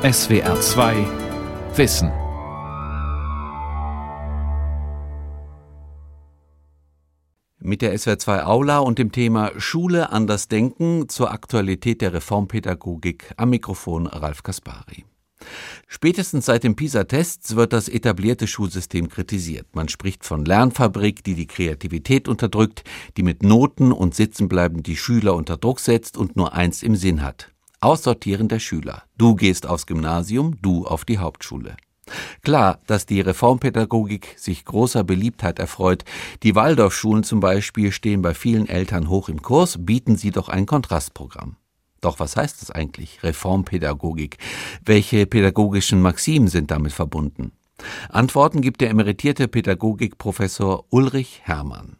SWR 2 Wissen. Mit der SWR 2 Aula und dem Thema Schule anders denken zur Aktualität der Reformpädagogik am Mikrofon Ralf Kaspari. Spätestens seit den PISA-Tests wird das etablierte Schulsystem kritisiert. Man spricht von Lernfabrik, die die Kreativität unterdrückt, die mit Noten und Sitzenbleiben die Schüler unter Druck setzt und nur eins im Sinn hat. Aussortieren der Schüler. Du gehst aufs Gymnasium, du auf die Hauptschule. Klar, dass die Reformpädagogik sich großer Beliebtheit erfreut. Die Waldorfschulen zum Beispiel stehen bei vielen Eltern hoch im Kurs, bieten sie doch ein Kontrastprogramm. Doch was heißt das eigentlich, Reformpädagogik? Welche pädagogischen Maximen sind damit verbunden? Antworten gibt der emeritierte Pädagogikprofessor Ulrich Hermann.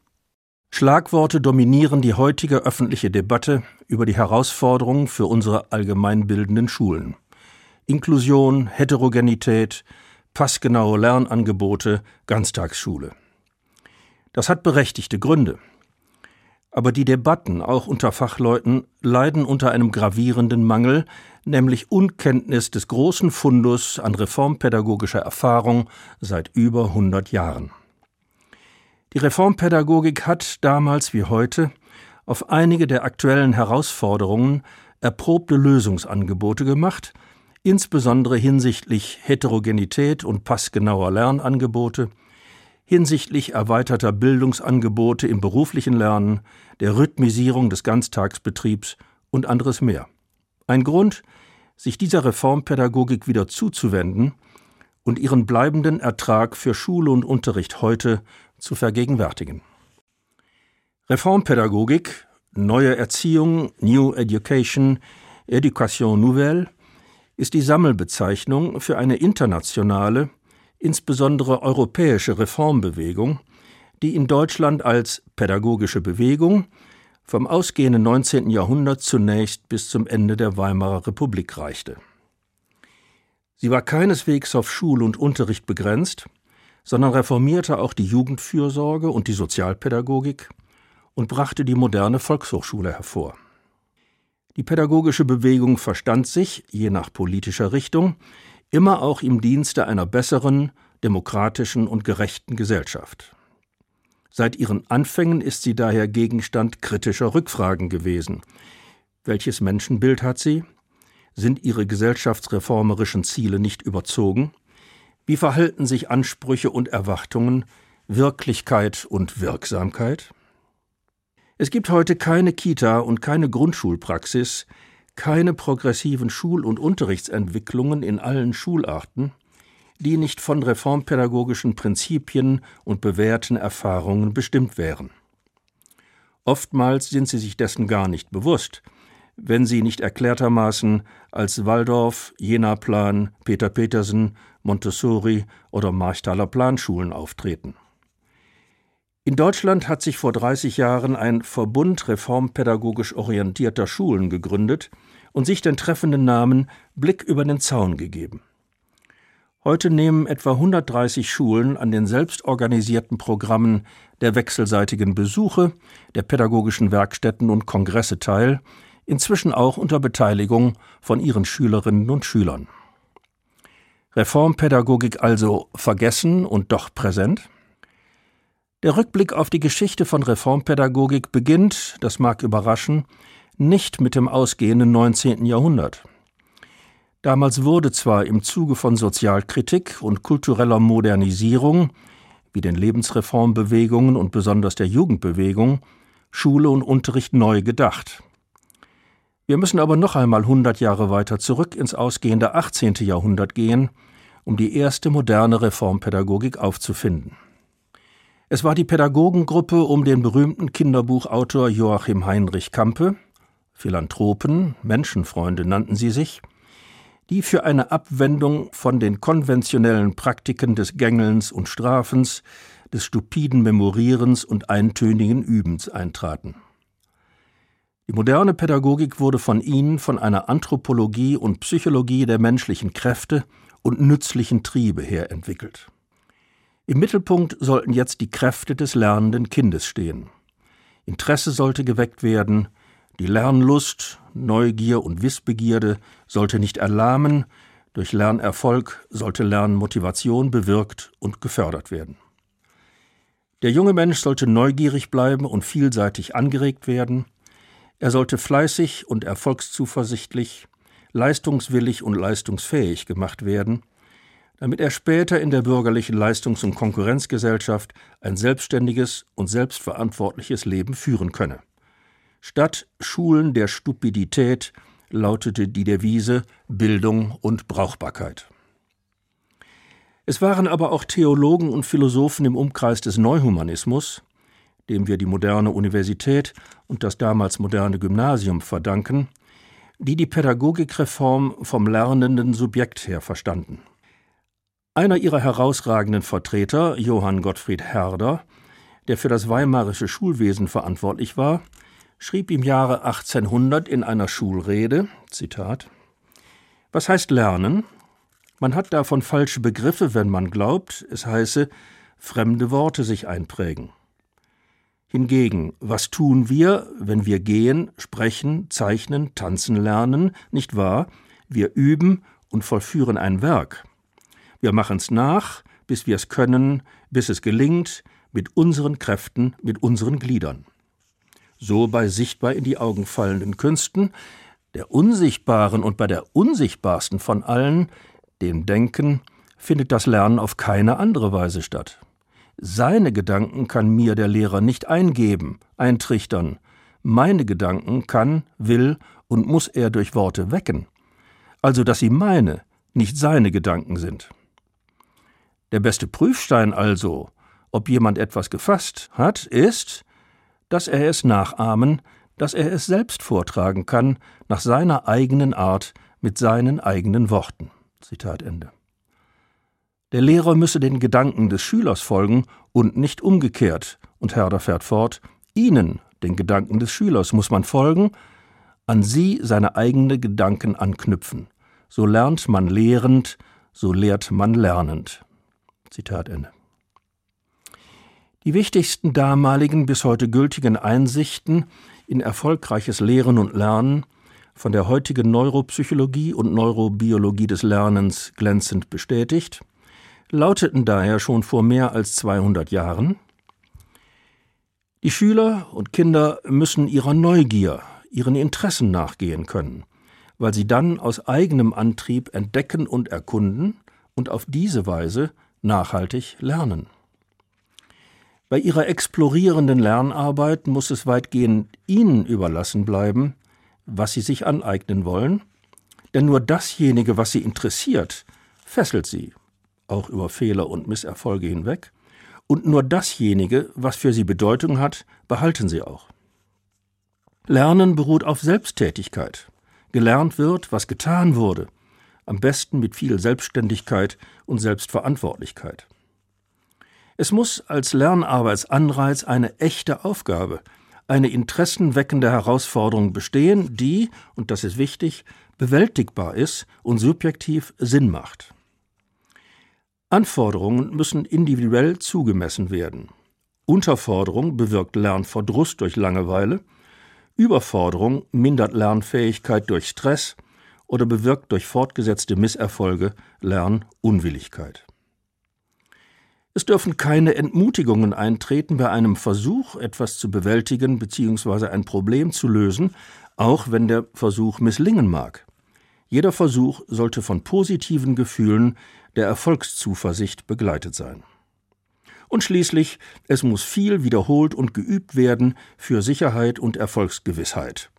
Schlagworte dominieren die heutige öffentliche Debatte über die Herausforderungen für unsere allgemeinbildenden Schulen. Inklusion, Heterogenität, passgenaue Lernangebote, Ganztagsschule. Das hat berechtigte Gründe. Aber die Debatten, auch unter Fachleuten, leiden unter einem gravierenden Mangel, nämlich Unkenntnis des großen Fundus an reformpädagogischer Erfahrung seit über 100 Jahren. Die Reformpädagogik hat damals wie heute auf einige der aktuellen Herausforderungen erprobte Lösungsangebote gemacht, insbesondere hinsichtlich Heterogenität und passgenauer Lernangebote, hinsichtlich erweiterter Bildungsangebote im beruflichen Lernen, der Rhythmisierung des Ganztagsbetriebs und anderes mehr. Ein Grund, sich dieser Reformpädagogik wieder zuzuwenden und ihren bleibenden Ertrag für Schule und Unterricht heute zu vergegenwärtigen. Reformpädagogik, neue Erziehung, New Education, Education Nouvelle ist die Sammelbezeichnung für eine internationale, insbesondere europäische Reformbewegung, die in Deutschland als pädagogische Bewegung vom ausgehenden 19. Jahrhundert zunächst bis zum Ende der Weimarer Republik reichte. Sie war keineswegs auf Schul- und Unterricht begrenzt, sondern reformierte auch die Jugendfürsorge und die Sozialpädagogik und brachte die moderne Volkshochschule hervor. Die pädagogische Bewegung verstand sich, je nach politischer Richtung, immer auch im Dienste einer besseren, demokratischen und gerechten Gesellschaft. Seit ihren Anfängen ist sie daher Gegenstand kritischer Rückfragen gewesen. Welches Menschenbild hat sie? Sind ihre gesellschaftsreformerischen Ziele nicht überzogen? Wie verhalten sich Ansprüche und Erwartungen, Wirklichkeit und Wirksamkeit? Es gibt heute keine Kita und keine Grundschulpraxis, keine progressiven Schul- und Unterrichtsentwicklungen in allen Schularten, die nicht von reformpädagogischen Prinzipien und bewährten Erfahrungen bestimmt wären. Oftmals sind sie sich dessen gar nicht bewusst, wenn sie nicht erklärtermaßen als Waldorf, Jena-Plan, Peter Petersen, Montessori oder Marchtaler Planschulen auftreten. In Deutschland hat sich vor 30 Jahren ein Verbund reformpädagogisch orientierter Schulen gegründet und sich den treffenden Namen Blick über den Zaun gegeben. Heute nehmen etwa 130 Schulen an den selbstorganisierten Programmen der wechselseitigen Besuche, der pädagogischen Werkstätten und Kongresse teil, inzwischen auch unter Beteiligung von ihren Schülerinnen und Schülern. Reformpädagogik also vergessen und doch präsent? Der Rückblick auf die Geschichte von Reformpädagogik beginnt, das mag überraschen, nicht mit dem ausgehenden 19. Jahrhundert. Damals wurde zwar im Zuge von Sozialkritik und kultureller Modernisierung, wie den Lebensreformbewegungen und besonders der Jugendbewegung, Schule und Unterricht neu gedacht. Wir müssen aber noch einmal 100 Jahre weiter zurück ins ausgehende 18. Jahrhundert gehen, um die erste moderne Reformpädagogik aufzufinden. Es war die Pädagogengruppe um den berühmten Kinderbuchautor Joachim Heinrich Campe, Philanthropen, Menschenfreunde nannten sie sich, die für eine Abwendung von den konventionellen Praktiken des Gängelns und Strafens, des stupiden Memorierens und eintönigen Übens eintraten. Die moderne Pädagogik wurde von ihnen von einer Anthropologie und Psychologie der menschlichen Kräfte und nützlichen Triebe her entwickelt. Im Mittelpunkt sollten jetzt die Kräfte des lernenden Kindes stehen. Interesse sollte geweckt werden, die Lernlust, Neugier und Wissbegierde sollte nicht erlahmen, Durch Lernerfolg sollte Lernmotivation bewirkt und gefördert werden. Der junge Mensch sollte neugierig bleiben und vielseitig angeregt werden. Er sollte fleißig und erfolgszuversichtlich, leistungswillig und leistungsfähig gemacht werden, damit er später in der bürgerlichen Leistungs- und Konkurrenzgesellschaft ein selbstständiges und selbstverantwortliches Leben führen könne. Statt Schulen der Stupidität lautete die Devise Bildung und Brauchbarkeit. Es waren aber auch Theologen und Philosophen im Umkreis des Neuhumanismus, dem wir die moderne Universität und das damals moderne Gymnasium verdanken, die die Pädagogikreform vom lernenden Subjekt her verstanden. Einer ihrer herausragenden Vertreter, Johann Gottfried Herder, der für das weimarische Schulwesen verantwortlich war, schrieb im Jahre 1800 in einer Schulrede, Zitat, Was heißt lernen? Man hat davon falsche Begriffe, wenn man glaubt, es heiße, fremde Worte sich einprägen. Hingegen, was tun wir, wenn wir gehen, sprechen, zeichnen, tanzen lernen, nicht wahr? Wir üben und vollführen ein Werk. Wir machen's nach, bis wir es können, bis es gelingt, mit unseren Kräften, mit unseren Gliedern. So bei sichtbar in die Augen fallenden Künsten, der unsichtbaren und bei der unsichtbarsten von allen, dem Denken findet das Lernen auf keine andere Weise statt. Seine Gedanken kann mir der Lehrer nicht eingeben, eintrichtern. Meine Gedanken kann, will und muss er durch Worte wecken. Also, dass sie meine, nicht seine Gedanken sind. Der beste Prüfstein also, ob jemand etwas gefasst hat, ist, dass er es nachahmen, dass er es selbst vortragen kann, nach seiner eigenen Art, mit seinen eigenen Worten. Zitat Ende. Der Lehrer müsse den Gedanken des Schülers folgen und nicht umgekehrt, und Herder fährt fort, Ihnen, den Gedanken des Schülers, muss man folgen, an Sie seine eigenen Gedanken anknüpfen. So lernt man lehrend, so lehrt man lernend. Zitat Ende. Die wichtigsten damaligen bis heute gültigen Einsichten in erfolgreiches Lehren und Lernen von der heutigen Neuropsychologie und Neurobiologie des Lernens glänzend bestätigt, lauteten daher schon vor mehr als 200 Jahren Die Schüler und Kinder müssen ihrer Neugier, ihren Interessen nachgehen können, weil sie dann aus eigenem Antrieb entdecken und erkunden und auf diese Weise nachhaltig lernen. Bei ihrer explorierenden Lernarbeit muss es weitgehend ihnen überlassen bleiben, was sie sich aneignen wollen, denn nur dasjenige, was sie interessiert, fesselt sie, auch über Fehler und Misserfolge hinweg, und nur dasjenige, was für sie Bedeutung hat, behalten sie auch. Lernen beruht auf Selbsttätigkeit. Gelernt wird, was getan wurde, am besten mit viel Selbstständigkeit und Selbstverantwortlichkeit. Es muss als Lernarbeitsanreiz eine echte Aufgabe, eine interessenweckende Herausforderung bestehen, die, und das ist wichtig, bewältigbar ist und subjektiv Sinn macht. Anforderungen müssen individuell zugemessen werden. Unterforderung bewirkt Lernverdruss durch Langeweile, Überforderung mindert Lernfähigkeit durch Stress oder bewirkt durch fortgesetzte Misserfolge Lernunwilligkeit. Es dürfen keine Entmutigungen eintreten bei einem Versuch, etwas zu bewältigen bzw. ein Problem zu lösen, auch wenn der Versuch misslingen mag. Jeder Versuch sollte von positiven Gefühlen der Erfolgszuversicht begleitet sein. Und schließlich, es muss viel wiederholt und geübt werden für Sicherheit und Erfolgsgewissheit.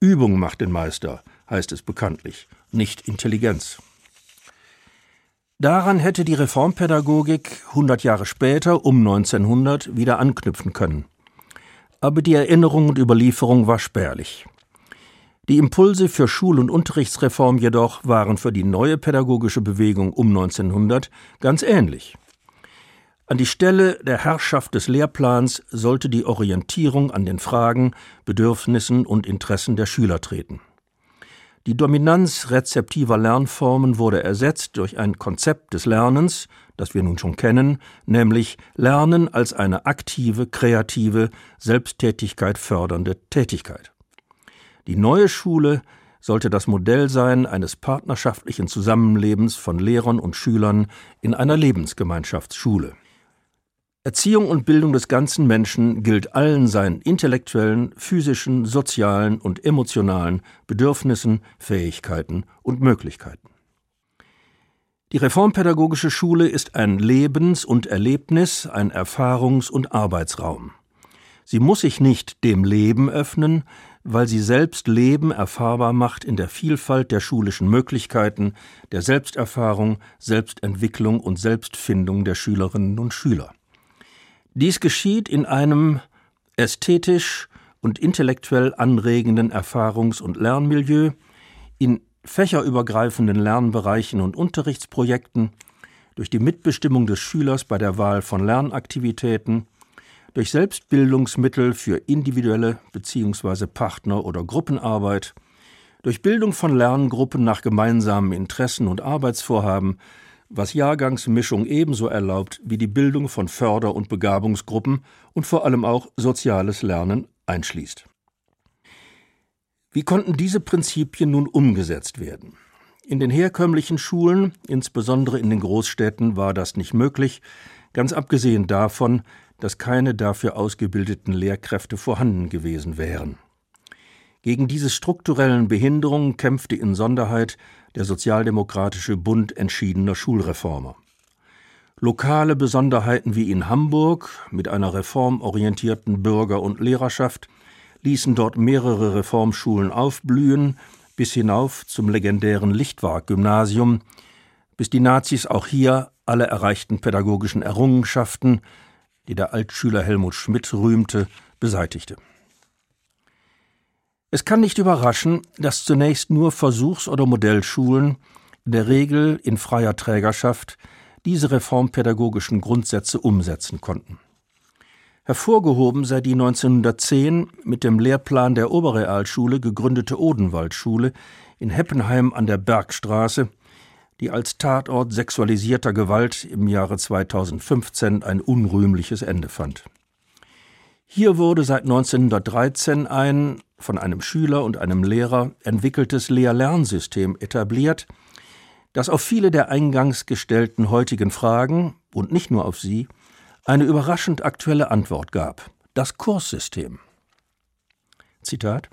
Übung macht den Meister, heißt es bekanntlich, nicht Intelligenz. Daran hätte die Reformpädagogik 100 Jahre später, um 1900, wieder anknüpfen können. Aber die Erinnerung und Überlieferung war spärlich. Die Impulse für Schul- und Unterrichtsreform jedoch waren für die neue pädagogische Bewegung um 1900 ganz ähnlich. An die Stelle der Herrschaft des Lehrplans sollte die Orientierung an den Fragen, Bedürfnissen und Interessen der Schüler treten. Die Dominanz rezeptiver Lernformen wurde ersetzt durch ein Konzept des Lernens, das wir nun schon kennen, nämlich Lernen als eine aktive, kreative, Selbsttätigkeit fördernde Tätigkeit. Die neue Schule sollte das Modell sein eines partnerschaftlichen Zusammenlebens von Lehrern und Schülern in einer Lebensgemeinschaftsschule. Erziehung und Bildung des ganzen Menschen gilt allen seinen intellektuellen, physischen, sozialen und emotionalen Bedürfnissen, Fähigkeiten und Möglichkeiten. Die reformpädagogische Schule ist ein Lebens- und Erlebnis, ein Erfahrungs- und Arbeitsraum. Sie muss sich nicht dem Leben öffnen, weil sie selbst Leben erfahrbar macht in der Vielfalt der schulischen Möglichkeiten, der Selbsterfahrung, Selbstentwicklung und Selbstfindung der Schülerinnen und Schüler. Dies geschieht in einem ästhetisch und intellektuell anregenden Erfahrungs- und Lernmilieu, in fächerübergreifenden Lernbereichen und Unterrichtsprojekten, durch die Mitbestimmung des Schülers bei der Wahl von Lernaktivitäten, durch Selbstbildungsmittel für individuelle bzw. Partner- oder Gruppenarbeit, durch Bildung von Lerngruppen nach gemeinsamen Interessen und Arbeitsvorhaben, was Jahrgangsmischung ebenso erlaubt wie die Bildung von Förder- und Begabungsgruppen und vor allem auch soziales Lernen einschließt. Wie konnten diese Prinzipien nun umgesetzt werden? In den herkömmlichen Schulen, insbesondere in den Großstädten, war das nicht möglich, ganz abgesehen davon, dass keine dafür ausgebildeten Lehrkräfte vorhanden gewesen wären. Gegen diese strukturellen Behinderungen kämpfte in Sonderheit der Sozialdemokratische Bund entschiedener Schulreformer. Lokale Besonderheiten wie in Hamburg mit einer reformorientierten Bürger- und Lehrerschaft ließen dort mehrere Reformschulen aufblühen, bis hinauf zum legendären Lichtwark-Gymnasium, bis die Nazis auch hier alle erreichten pädagogischen Errungenschaften, die der Altschüler Helmut Schmidt rühmte, beseitigte. Es kann nicht überraschen, dass zunächst nur Versuchs- oder Modellschulen, in der Regel in freier Trägerschaft, diese reformpädagogischen Grundsätze umsetzen konnten. Hervorgehoben sei die 1910 mit dem Lehrplan der Oberrealschule gegründete Odenwaldschule in Heppenheim an der Bergstraße, die als Tatort sexualisierter Gewalt im Jahre 2015 ein unrühmliches Ende fand. Hier wurde seit 1913 ein von einem Schüler und einem Lehrer entwickeltes Lehr-Lernsystem etabliert, das auf viele der eingangs gestellten heutigen Fragen und nicht nur auf sie eine überraschend aktuelle Antwort gab. Das Kurssystem. Zitat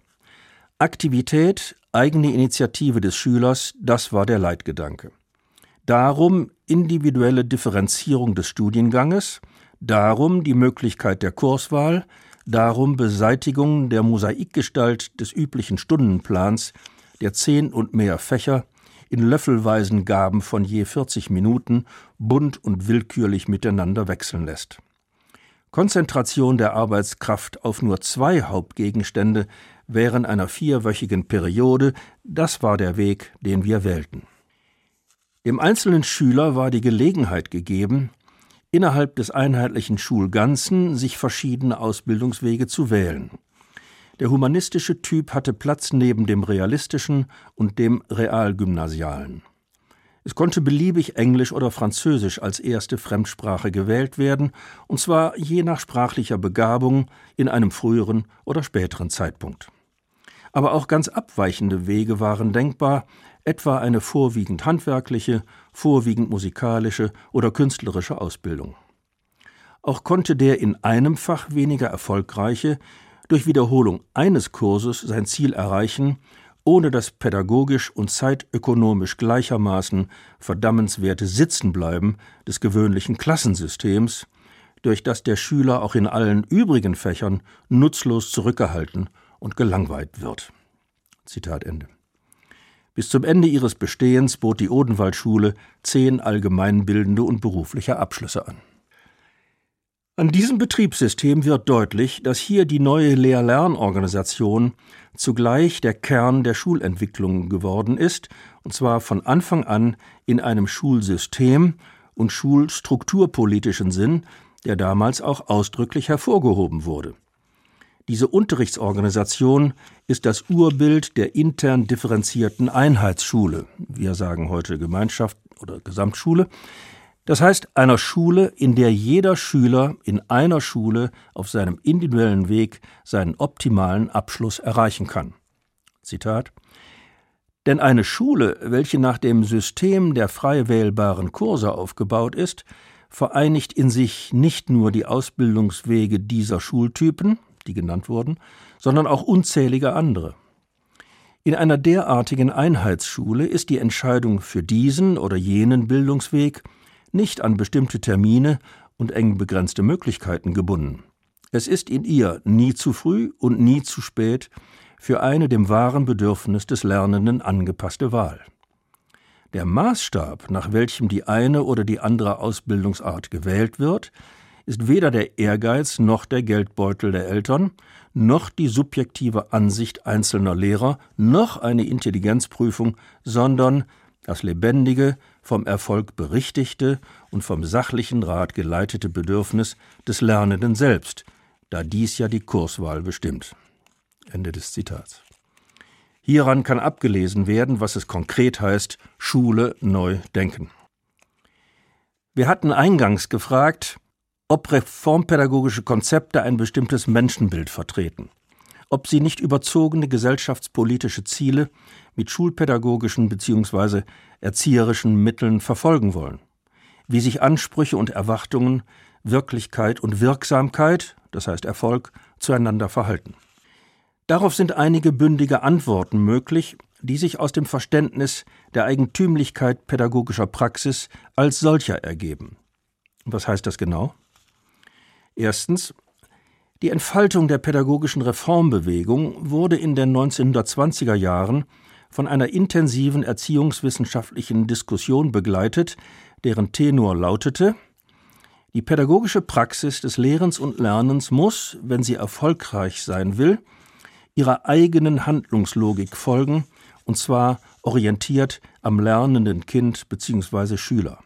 Aktivität, eigene Initiative des Schülers, das war der Leitgedanke. Darum individuelle Differenzierung des Studienganges, darum die Möglichkeit der Kurswahl, darum Beseitigung der Mosaikgestalt des üblichen Stundenplans, der zehn und mehr Fächer, in löffelweisen Gaben von je 40 Minuten bunt und willkürlich miteinander wechseln lässt. Konzentration der Arbeitskraft auf nur zwei Hauptgegenstände während einer vierwöchigen Periode, das war der Weg, den wir wählten. Dem einzelnen Schüler war die Gelegenheit gegeben, innerhalb des einheitlichen Schulganzen sich verschiedene Ausbildungswege zu wählen. Der humanistische Typ hatte Platz neben dem realistischen und dem realgymnasialen. Es konnte beliebig Englisch oder Französisch als erste Fremdsprache gewählt werden, und zwar je nach sprachlicher Begabung in einem früheren oder späteren Zeitpunkt. Aber auch ganz abweichende Wege waren denkbar, etwa eine vorwiegend handwerkliche, vorwiegend musikalische oder künstlerische Ausbildung. Auch konnte der in einem Fach weniger erfolgreiche durch Wiederholung eines Kurses sein Ziel erreichen, ohne das pädagogisch und zeitökonomisch gleichermaßen verdammenswerte Sitzenbleiben des gewöhnlichen Klassensystems, durch das der Schüler auch in allen übrigen Fächern nutzlos zurückgehalten und gelangweilt wird. Zitat Ende. Bis zum Ende ihres Bestehens bot die Odenwaldschule zehn allgemeinbildende und berufliche Abschlüsse an. An diesem Betriebssystem wird deutlich, dass hier die neue Lehr-Lern-Organisation zugleich der Kern der Schulentwicklung geworden ist, und zwar von Anfang an in einem Schulsystem und schulstrukturpolitischen Sinn, der damals auch ausdrücklich hervorgehoben wurde. Diese Unterrichtsorganisation ist das Urbild der intern differenzierten Einheitsschule. Wir sagen heute Gemeinschaft oder Gesamtschule, das heißt, einer Schule, in der jeder Schüler in einer Schule auf seinem individuellen Weg seinen optimalen Abschluss erreichen kann. Zitat Denn eine Schule, welche nach dem System der frei wählbaren Kurse aufgebaut ist, vereinigt in sich nicht nur die Ausbildungswege dieser Schultypen, die genannt wurden, sondern auch unzählige andere. In einer derartigen Einheitsschule ist die Entscheidung für diesen oder jenen Bildungsweg nicht an bestimmte Termine und eng begrenzte Möglichkeiten gebunden. Es ist in ihr nie zu früh und nie zu spät für eine dem wahren Bedürfnis des Lernenden angepasste Wahl. Der Maßstab, nach welchem die eine oder die andere Ausbildungsart gewählt wird, ist weder der Ehrgeiz noch der Geldbeutel der Eltern, noch die subjektive Ansicht einzelner Lehrer, noch eine Intelligenzprüfung, sondern das lebendige, vom Erfolg berichtigte und vom sachlichen Rat geleitete Bedürfnis des Lernenden selbst, da dies ja die Kurswahl bestimmt. Ende des Zitats. Hieran kann abgelesen werden, was es konkret heißt, Schule neu denken. Wir hatten eingangs gefragt, ob reformpädagogische Konzepte ein bestimmtes Menschenbild vertreten, ob sie nicht überzogene gesellschaftspolitische Ziele mit schulpädagogischen bzw. erzieherischen Mitteln verfolgen wollen, wie sich Ansprüche und Erwartungen, Wirklichkeit und Wirksamkeit, das heißt Erfolg, zueinander verhalten. Darauf sind einige bündige Antworten möglich, die sich aus dem Verständnis der Eigentümlichkeit pädagogischer Praxis als solcher ergeben. Was heißt das genau? Erstens, die Entfaltung der pädagogischen Reformbewegung wurde in den 1920er Jahren von einer intensiven erziehungswissenschaftlichen Diskussion begleitet, deren Tenor lautete Die pädagogische Praxis des Lehrens und Lernens muss, wenn sie erfolgreich sein will, ihrer eigenen Handlungslogik folgen, und zwar orientiert am lernenden Kind bzw. Schüler.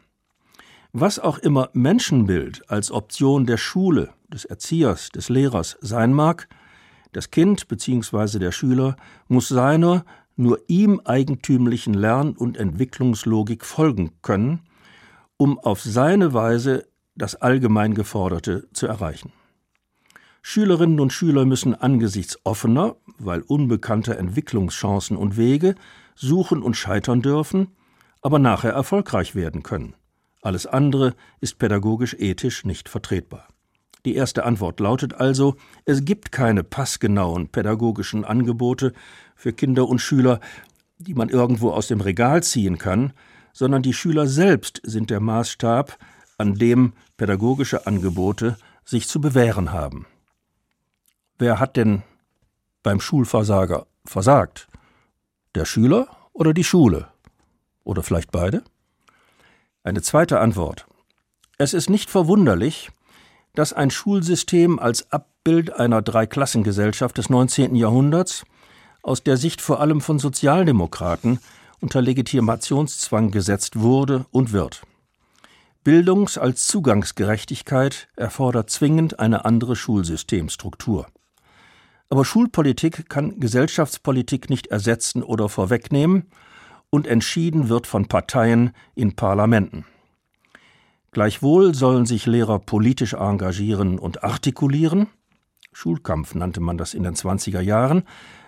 Was auch immer Menschenbild als Option der Schule, des Erziehers, des Lehrers sein mag, das Kind bzw. der Schüler muss seiner nur ihm eigentümlichen Lern- und Entwicklungslogik folgen können, um auf seine Weise das allgemein Geforderte zu erreichen. Schülerinnen und Schüler müssen angesichts offener, weil unbekannter Entwicklungschancen und Wege suchen und scheitern dürfen, aber nachher erfolgreich werden können. Alles andere ist pädagogisch ethisch nicht vertretbar. Die erste Antwort lautet also, es gibt keine passgenauen pädagogischen Angebote für Kinder und Schüler, die man irgendwo aus dem Regal ziehen kann, sondern die Schüler selbst sind der Maßstab, an dem pädagogische Angebote sich zu bewähren haben. Wer hat denn beim Schulversager versagt? Der Schüler oder die Schule? Oder vielleicht beide? Eine zweite Antwort. Es ist nicht verwunderlich, dass ein Schulsystem als Abbild einer Dreiklassengesellschaft des 19. Jahrhunderts aus der Sicht vor allem von Sozialdemokraten unter Legitimationszwang gesetzt wurde und wird. Bildungs- als Zugangsgerechtigkeit erfordert zwingend eine andere Schulsystemstruktur. Aber Schulpolitik kann Gesellschaftspolitik nicht ersetzen oder vorwegnehmen, und entschieden wird von Parteien in Parlamenten. Gleichwohl sollen sich Lehrer politisch engagieren und artikulieren. Schulkampf nannte man das in den 20er Jahren,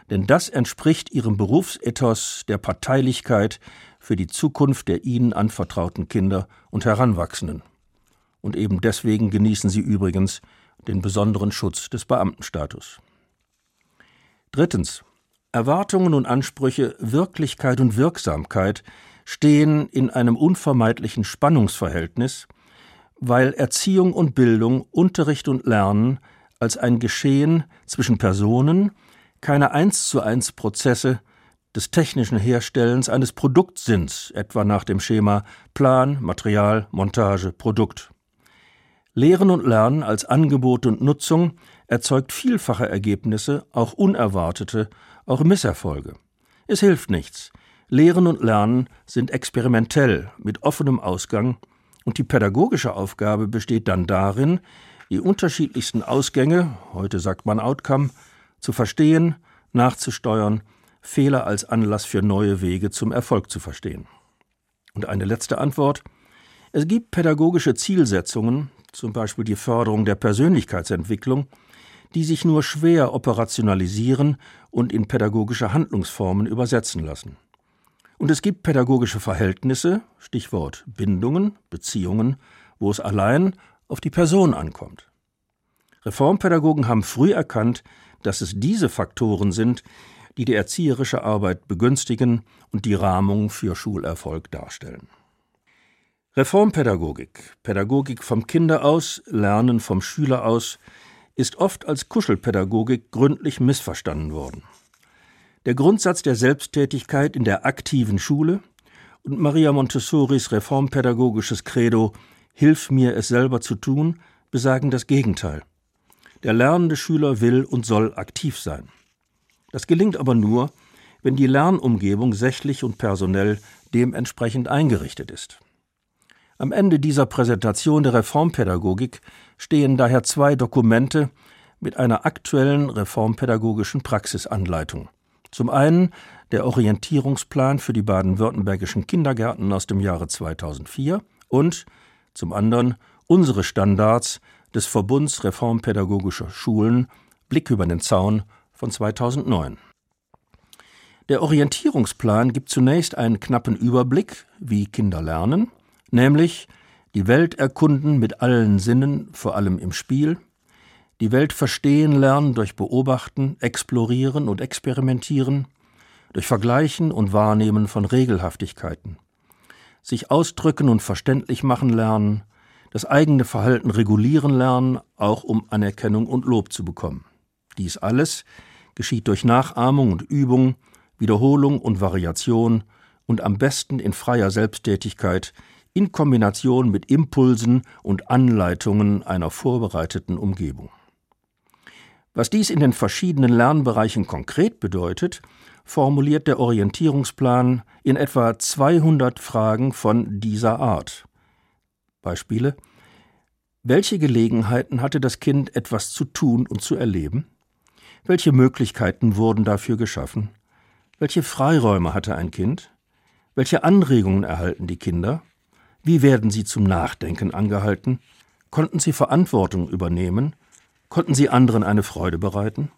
denn das entspricht ihrem Berufsethos der Parteilichkeit für die Zukunft der ihnen anvertrauten Kinder und Heranwachsenden. Und eben deswegen genießen sie übrigens den besonderen Schutz des Beamtenstatus. Drittens. Erwartungen und Ansprüche, Wirklichkeit und Wirksamkeit stehen in einem unvermeidlichen Spannungsverhältnis, weil Erziehung und Bildung, Unterricht und Lernen als ein Geschehen zwischen Personen keine eins zu eins Prozesse des technischen Herstellens eines Produkts sind, etwa nach dem Schema Plan, Material, Montage, Produkt. Lehren und Lernen als Angebot und Nutzung erzeugt vielfache Ergebnisse, auch unerwartete, auch Misserfolge. Es hilft nichts. Lehren und Lernen sind experimentell, mit offenem Ausgang, und die pädagogische Aufgabe besteht dann darin, die unterschiedlichsten Ausgänge, heute sagt man Outcome, zu verstehen, nachzusteuern, Fehler als Anlass für neue Wege zum Erfolg zu verstehen. Und eine letzte Antwort. Es gibt pädagogische Zielsetzungen, zum Beispiel die Förderung der Persönlichkeitsentwicklung, die sich nur schwer operationalisieren und in pädagogische Handlungsformen übersetzen lassen. Und es gibt pädagogische Verhältnisse, Stichwort Bindungen, Beziehungen, wo es allein auf die Person ankommt. Reformpädagogen haben früh erkannt, dass es diese Faktoren sind, die die erzieherische Arbeit begünstigen und die Rahmung für Schulerfolg darstellen. Reformpädagogik, Pädagogik vom Kinder aus, Lernen vom Schüler aus, ist oft als Kuschelpädagogik gründlich missverstanden worden. Der Grundsatz der Selbsttätigkeit in der aktiven Schule und Maria Montessoris reformpädagogisches Credo Hilf mir, es selber zu tun, besagen das Gegenteil. Der lernende Schüler will und soll aktiv sein. Das gelingt aber nur, wenn die Lernumgebung sächlich und personell dementsprechend eingerichtet ist. Am Ende dieser Präsentation der Reformpädagogik stehen daher zwei Dokumente mit einer aktuellen reformpädagogischen Praxisanleitung. Zum einen der Orientierungsplan für die baden-württembergischen Kindergärten aus dem Jahre 2004 und zum anderen unsere Standards des Verbunds reformpädagogischer Schulen Blick über den Zaun von 2009. Der Orientierungsplan gibt zunächst einen knappen Überblick, wie Kinder lernen, nämlich die Welt erkunden mit allen Sinnen, vor allem im Spiel, die Welt verstehen lernen durch Beobachten, Explorieren und Experimentieren, durch Vergleichen und Wahrnehmen von Regelhaftigkeiten, sich ausdrücken und verständlich machen lernen, das eigene Verhalten regulieren lernen, auch um Anerkennung und Lob zu bekommen. Dies alles geschieht durch Nachahmung und Übung, Wiederholung und Variation und am besten in freier Selbsttätigkeit in Kombination mit Impulsen und Anleitungen einer vorbereiteten Umgebung. Was dies in den verschiedenen Lernbereichen konkret bedeutet, formuliert der Orientierungsplan in etwa 200 Fragen von dieser Art. Beispiele Welche Gelegenheiten hatte das Kind, etwas zu tun und zu erleben? Welche Möglichkeiten wurden dafür geschaffen? Welche Freiräume hatte ein Kind? Welche Anregungen erhalten die Kinder? Wie werden sie zum Nachdenken angehalten? Konnten sie Verantwortung übernehmen? Konnten sie anderen eine Freude bereiten?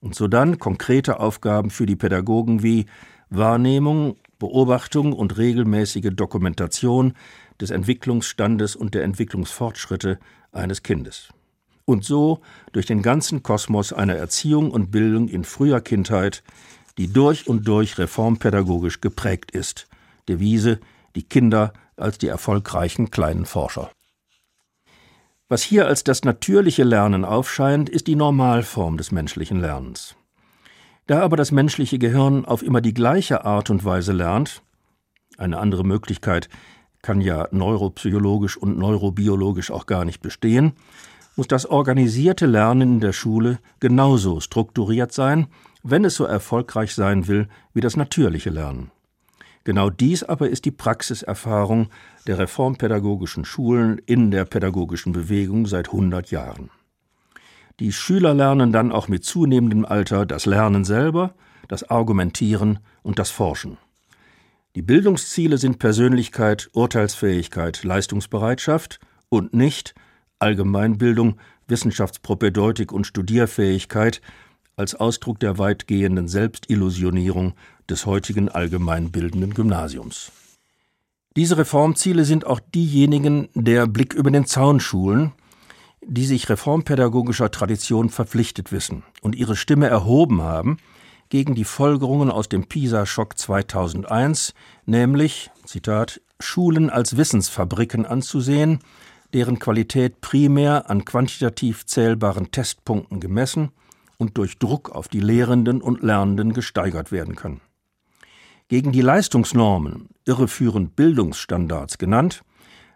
Und so dann konkrete Aufgaben für die Pädagogen wie Wahrnehmung, Beobachtung und regelmäßige Dokumentation des Entwicklungsstandes und der Entwicklungsfortschritte eines Kindes. Und so durch den ganzen Kosmos einer Erziehung und Bildung in früher Kindheit, die durch und durch reformpädagogisch geprägt ist. Devise, die Kinder als die erfolgreichen kleinen Forscher. Was hier als das natürliche Lernen aufscheint, ist die Normalform des menschlichen Lernens. Da aber das menschliche Gehirn auf immer die gleiche Art und Weise lernt, eine andere Möglichkeit kann ja neuropsychologisch und neurobiologisch auch gar nicht bestehen, muss das organisierte Lernen in der Schule genauso strukturiert sein, wenn es so erfolgreich sein will wie das natürliche Lernen. Genau dies aber ist die Praxiserfahrung der reformpädagogischen Schulen in der pädagogischen Bewegung seit 100 Jahren. Die Schüler lernen dann auch mit zunehmendem Alter das Lernen selber, das Argumentieren und das Forschen. Die Bildungsziele sind Persönlichkeit, Urteilsfähigkeit, Leistungsbereitschaft und nicht Allgemeinbildung, Wissenschaftspropedeutik und Studierfähigkeit als Ausdruck der weitgehenden Selbstillusionierung des heutigen allgemeinbildenden Gymnasiums. Diese Reformziele sind auch diejenigen der Blick über den Zaun Schulen, die sich reformpädagogischer Tradition verpflichtet wissen und ihre Stimme erhoben haben gegen die Folgerungen aus dem PISA-Schock 2001, nämlich, Zitat, Schulen als Wissensfabriken anzusehen, deren Qualität primär an quantitativ zählbaren Testpunkten gemessen und durch Druck auf die Lehrenden und Lernenden gesteigert werden können. Gegen die Leistungsnormen, irreführend Bildungsstandards genannt,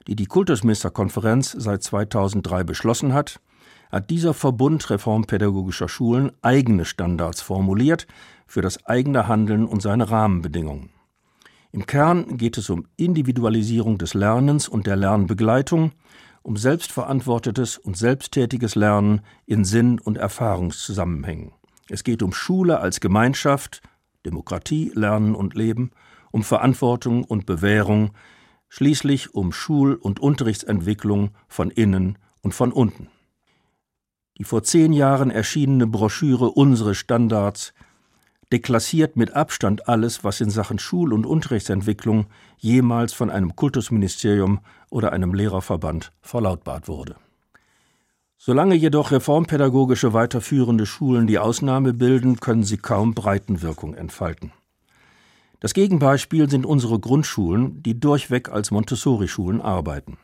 die die Kultusministerkonferenz seit 2003 beschlossen hat, hat dieser Verbund reformpädagogischer Schulen eigene Standards formuliert für das eigene Handeln und seine Rahmenbedingungen. Im Kern geht es um Individualisierung des Lernens und der Lernbegleitung, um selbstverantwortetes und selbsttätiges Lernen in Sinn- und Erfahrungszusammenhängen. Es geht um Schule als Gemeinschaft Demokratie, Lernen und Leben, um Verantwortung und Bewährung, schließlich um Schul- und Unterrichtsentwicklung von innen und von unten. Die vor zehn Jahren erschienene Broschüre Unsere Standards deklassiert mit Abstand alles, was in Sachen Schul- und Unterrichtsentwicklung jemals von einem Kultusministerium oder einem Lehrerverband verlautbart wurde. Solange jedoch reformpädagogische weiterführende Schulen die Ausnahme bilden, können sie kaum Breitenwirkung entfalten. Das Gegenbeispiel sind unsere Grundschulen, die durchweg als Montessori-Schulen arbeiten.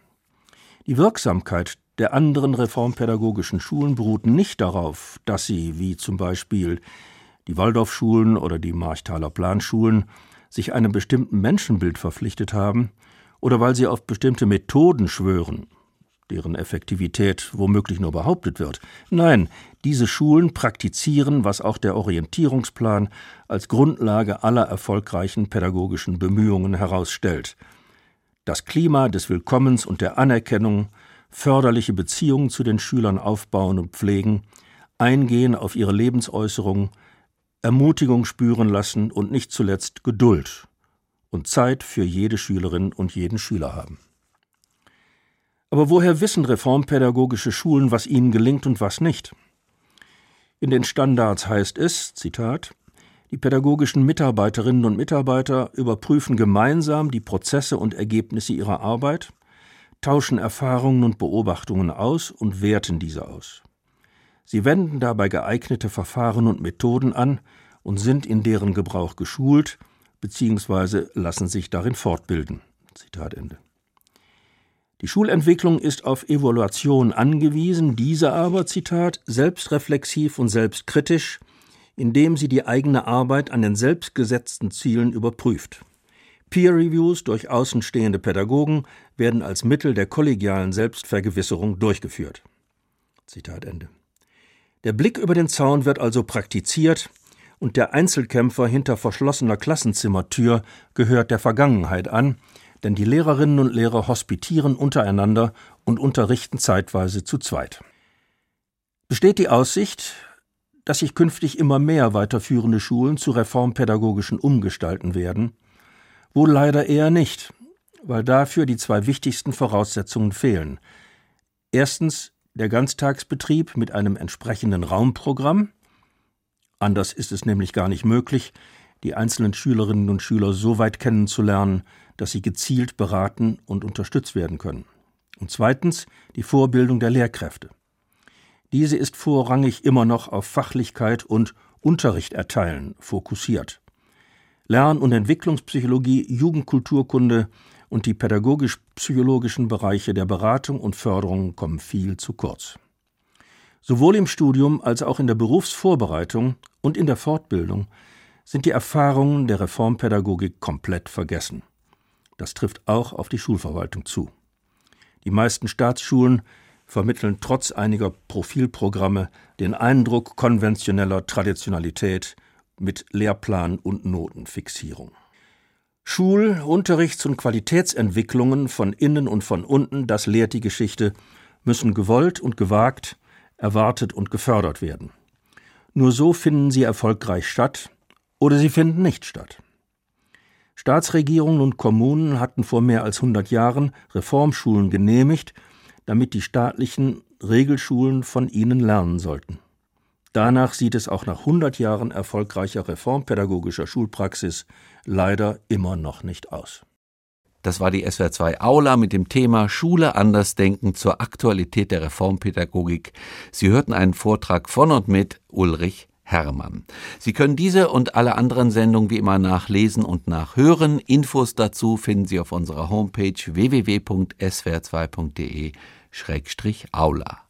Die Wirksamkeit der anderen reformpädagogischen Schulen beruht nicht darauf, dass sie, wie zum Beispiel die Waldorfschulen oder die Marchtaler Planschulen, sich einem bestimmten Menschenbild verpflichtet haben oder weil sie auf bestimmte Methoden schwören, deren Effektivität womöglich nur behauptet wird. Nein, diese Schulen praktizieren, was auch der Orientierungsplan als Grundlage aller erfolgreichen pädagogischen Bemühungen herausstellt. Das Klima des Willkommens und der Anerkennung, förderliche Beziehungen zu den Schülern aufbauen und pflegen, eingehen auf ihre Lebensäußerungen, Ermutigung spüren lassen und nicht zuletzt Geduld und Zeit für jede Schülerin und jeden Schüler haben. Aber woher wissen reformpädagogische Schulen, was ihnen gelingt und was nicht? In den Standards heißt es, Zitat, die pädagogischen Mitarbeiterinnen und Mitarbeiter überprüfen gemeinsam die Prozesse und Ergebnisse ihrer Arbeit, tauschen Erfahrungen und Beobachtungen aus und werten diese aus. Sie wenden dabei geeignete Verfahren und Methoden an und sind in deren Gebrauch geschult bzw. lassen sich darin fortbilden. Zitat Ende. Die Schulentwicklung ist auf Evaluation angewiesen, diese aber, Zitat, selbstreflexiv und selbstkritisch, indem sie die eigene Arbeit an den selbstgesetzten Zielen überprüft. Peer Reviews durch außenstehende Pädagogen werden als Mittel der kollegialen Selbstvergewisserung durchgeführt. Zitat Ende. Der Blick über den Zaun wird also praktiziert, und der Einzelkämpfer hinter verschlossener Klassenzimmertür gehört der Vergangenheit an, denn die Lehrerinnen und Lehrer hospitieren untereinander und unterrichten zeitweise zu zweit. Besteht die Aussicht, dass sich künftig immer mehr weiterführende Schulen zu reformpädagogischen umgestalten werden? Wohl leider eher nicht, weil dafür die zwei wichtigsten Voraussetzungen fehlen. Erstens der Ganztagsbetrieb mit einem entsprechenden Raumprogramm. Anders ist es nämlich gar nicht möglich, die einzelnen Schülerinnen und Schüler so weit kennenzulernen, dass sie gezielt beraten und unterstützt werden können. Und zweitens die Vorbildung der Lehrkräfte. Diese ist vorrangig immer noch auf Fachlichkeit und Unterricht erteilen fokussiert. Lern- und Entwicklungspsychologie, Jugendkulturkunde und die pädagogisch-psychologischen Bereiche der Beratung und Förderung kommen viel zu kurz. Sowohl im Studium als auch in der Berufsvorbereitung und in der Fortbildung sind die Erfahrungen der Reformpädagogik komplett vergessen. Das trifft auch auf die Schulverwaltung zu. Die meisten Staatsschulen vermitteln trotz einiger Profilprogramme den Eindruck konventioneller Traditionalität mit Lehrplan und Notenfixierung. Schul-, Unterrichts- und Qualitätsentwicklungen von innen und von unten, das lehrt die Geschichte, müssen gewollt und gewagt, erwartet und gefördert werden. Nur so finden sie erfolgreich statt oder sie finden nicht statt. Staatsregierungen und Kommunen hatten vor mehr als 100 Jahren Reformschulen genehmigt, damit die staatlichen Regelschulen von ihnen lernen sollten. Danach sieht es auch nach 100 Jahren erfolgreicher reformpädagogischer Schulpraxis leider immer noch nicht aus. Das war die SWR2 Aula mit dem Thema Schule anders denken zur Aktualität der Reformpädagogik. Sie hörten einen Vortrag von und mit Ulrich Hermann. Sie können diese und alle anderen Sendungen wie immer nachlesen und nachhören. Infos dazu finden Sie auf unserer Homepage www.swr2.de-aula.